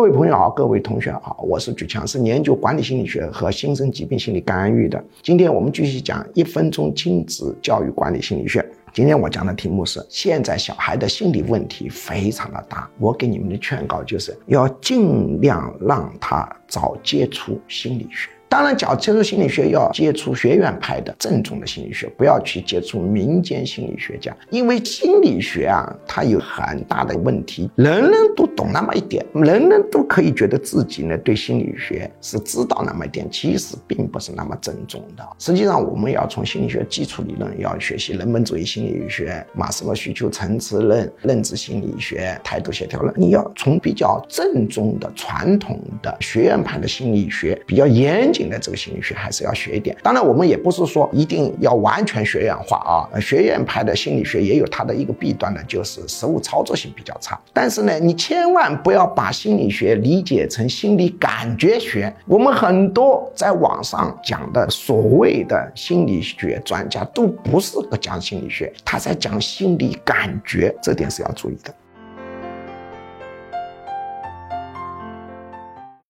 各位朋友好，各位同学好，我是举强，是研究管理心理学和新生疾病心理干预的。今天我们继续讲一分钟亲子教育管理心理学。今天我讲的题目是：现在小孩的心理问题非常的大，我给你们的劝告就是要尽量让他早接触心理学。当然，讲接触心理学要接触学院派的正宗的心理学，不要去接触民间心理学家，因为心理学啊，它有很大的问题。人人都懂那么一点，人人都可以觉得自己呢对心理学是知道那么一点，其实并不是那么正宗的。实际上，我们要从心理学基础理论要学习人本主义心理学、马斯洛需求层次论、认知心理学、态度协调论，你要从比较正宗的传统的学院派的心理学，比较严谨。的这个心理学还是要学一点，当然我们也不是说一定要完全学院化啊，学院派的心理学也有它的一个弊端呢，就是实物操作性比较差。但是呢，你千万不要把心理学理解成心理感觉学。我们很多在网上讲的所谓的心理学专家都不是讲心理学，他在讲心理感觉，这点是要注意的。